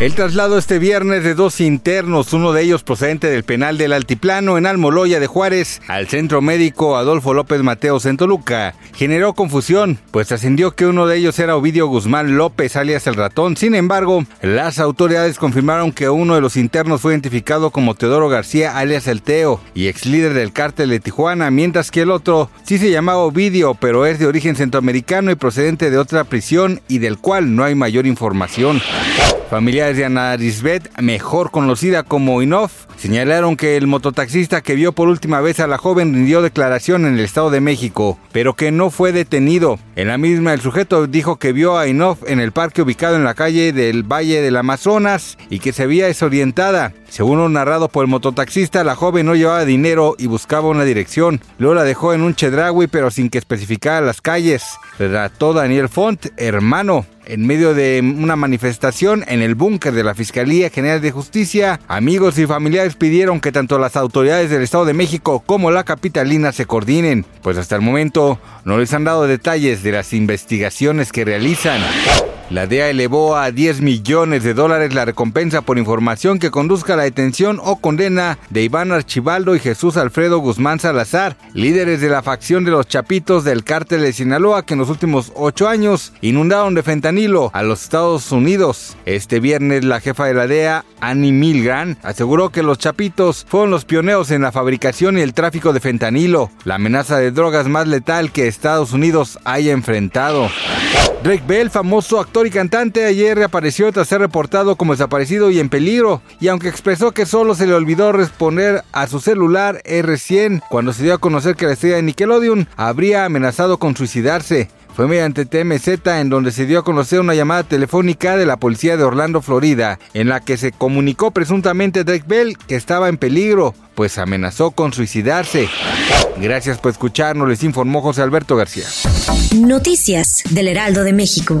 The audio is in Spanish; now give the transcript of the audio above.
El traslado este viernes de dos internos, uno de ellos procedente del penal del Altiplano en Almoloya de Juárez, al centro médico Adolfo López Mateos en Toluca, generó confusión, pues trascendió que uno de ellos era Ovidio Guzmán López, alias el ratón. Sin embargo, las autoridades confirmaron que uno de los internos fue identificado como Teodoro García, alias el Teo, y ex líder del cártel de Tijuana, mientras que el otro sí se llamaba Ovidio, pero es de origen centroamericano y procedente de otra prisión y del cual no hay mayor información. Familiares de Ana Lisbeth, mejor conocida como Inof, señalaron que el mototaxista que vio por última vez a la joven rindió declaración en el Estado de México, pero que no fue detenido. En la misma, el sujeto dijo que vio a Inof en el parque ubicado en la calle del Valle del Amazonas y que se veía desorientada. Según lo narrado por el mototaxista, la joven no llevaba dinero y buscaba una dirección. Luego la dejó en un chedragui, pero sin que especificara las calles. Relató Daniel Font, hermano en medio de una manifestación en el búnker de la Fiscalía General de Justicia, amigos y familiares pidieron que tanto las autoridades del Estado de México como la capitalina se coordinen, pues hasta el momento no les han dado detalles de las investigaciones que realizan. La DEA elevó a 10 millones de dólares la recompensa por información que conduzca a la detención o condena de Iván Archibaldo y Jesús Alfredo Guzmán Salazar, líderes de la facción de los Chapitos del cártel de Sinaloa que en los últimos ocho años inundaron de fentanilo a los Estados Unidos. Este viernes la jefa de la DEA, Annie Milgram, aseguró que los Chapitos fueron los pioneros en la fabricación y el tráfico de fentanilo, la amenaza de drogas más letal que Estados Unidos haya enfrentado. Drake Bell, famoso actor y cantante, ayer reapareció tras ser reportado como desaparecido y en peligro, y aunque expresó que solo se le olvidó responder a su celular R100 cuando se dio a conocer que la estrella de Nickelodeon habría amenazado con suicidarse. Fue mediante TMZ en donde se dio a conocer una llamada telefónica de la policía de Orlando, Florida, en la que se comunicó presuntamente Drake Bell que estaba en peligro, pues amenazó con suicidarse. Gracias por escucharnos, les informó José Alberto García. Noticias del Heraldo de México.